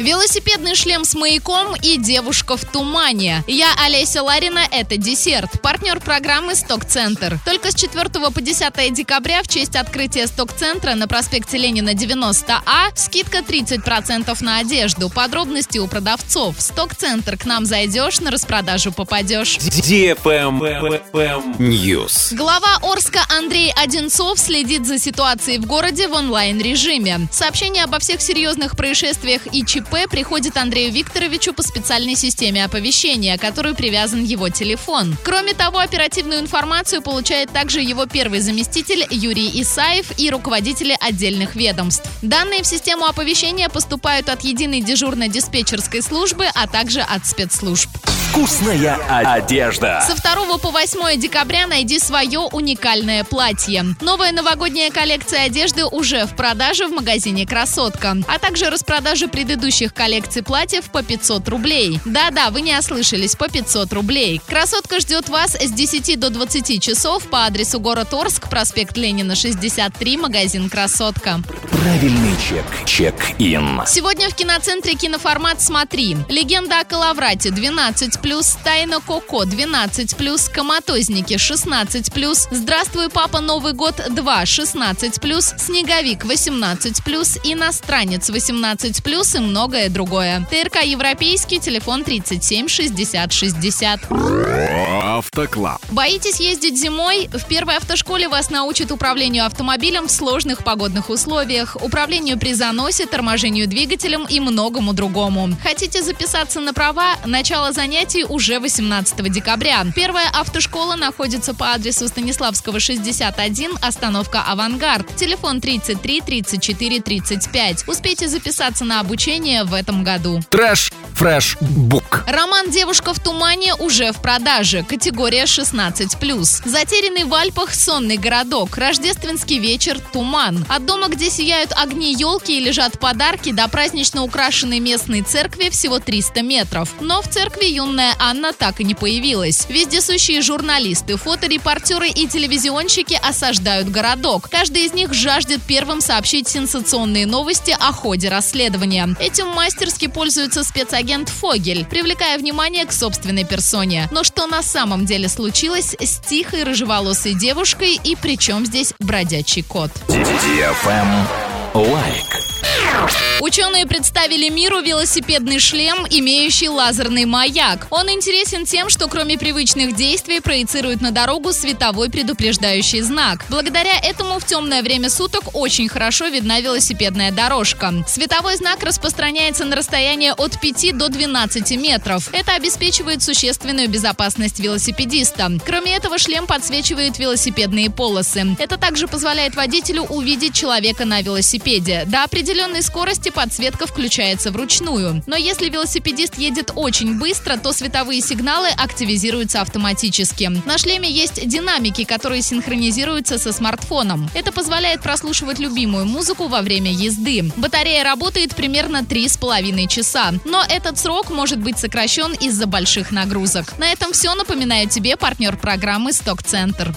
Велосипедный шлем с маяком и девушка в тумане. Я Олеся Ларина, это десерт. Партнер программы «Сток-центр». Только с 4 по 10 декабря в честь открытия «Сток-центра» на проспекте Ленина 90А скидка 30% на одежду. Подробности у продавцов. «Сток-центр» к нам зайдешь, на распродажу попадешь. News. Глава Орска Андрей Одинцов следит за ситуацией в городе в онлайн-режиме. Сообщения обо всех серьезных происшествиях и ЧП ЧП приходит Андрею Викторовичу по специальной системе оповещения, к которой привязан его телефон. Кроме того, оперативную информацию получает также его первый заместитель Юрий Исаев и руководители отдельных ведомств. Данные в систему оповещения поступают от единой дежурно-диспетчерской службы, а также от спецслужб. Вкусная одежда. Со 2 по 8 декабря найди свое уникальное платье. Новая новогодняя коллекция одежды уже в продаже в магазине «Красотка», а также распродажа предыдущих коллекций платьев по 500 рублей. Да-да, вы не ослышались, по 500 рублей. «Красотка» ждет вас с 10 до 20 часов по адресу город Орск, проспект Ленина, 63, магазин «Красотка». Правильный чек. Чек-ин. Сегодня в киноцентре киноформат «Смотри». Легенда о Калаврате 12 плюс, Тайна Коко 12 плюс, Коматозники 16 плюс, Здравствуй, папа, Новый год 2 16 плюс, Снеговик 18 плюс, Иностранец 18 плюс и многое другое. ТРК Европейский, телефон 37 60 60. Автоклаб. Боитесь ездить зимой? В первой автошколе вас научат управлению автомобилем в сложных погодных условиях, управлению при заносе, торможению двигателем и многому другому. Хотите записаться на права? Начало занятий уже 18 декабря. Первая автошкола находится по адресу Станиславского 61, остановка «Авангард». Телефон 33 34 35. Успейте записаться на обучение в этом году. Trash Fresh Book. Роман «Девушка в тумане» уже в продаже. Категория 16+. Затерянный в Альпах сонный городок. Рождественский вечер «Туман». От дома, где сияют огни елки и лежат подарки, до празднично украшенной местной церкви всего 300 метров. Но в церкви юная Анна так и не появилась. Вездесущие журналисты, фоторепортеры и телевизионщики осаждают городок. Каждый из них жаждет первым сообщить сенсационные новости о ходе расследования. Этим мастерски пользуется спецагент Фогель, привлекая внимание к собственной персоне. Но что на самом деле случилось с тихой рыжеволосой девушкой и при чем здесь бродячий кот? Лайк. Ученые представили миру велосипедный шлем, имеющий лазерный маяк. Он интересен тем, что кроме привычных действий проецирует на дорогу световой предупреждающий знак. Благодаря этому в темное время суток очень хорошо видна велосипедная дорожка. Световой знак распространяется на расстояние от 5 до 12 метров. Это обеспечивает существенную безопасность велосипедиста. Кроме этого, шлем подсвечивает велосипедные полосы. Это также позволяет водителю увидеть человека на велосипеде. До определенной скорости подсветка включается вручную. Но если велосипедист едет очень быстро, то световые сигналы активизируются автоматически. На шлеме есть динамики, которые синхронизируются со смартфоном. Это позволяет прослушивать любимую музыку во время езды. Батарея работает примерно 3,5 часа. Но этот срок может быть сокращен из-за больших нагрузок. На этом все. Напоминаю тебе партнер программы «Сток-центр».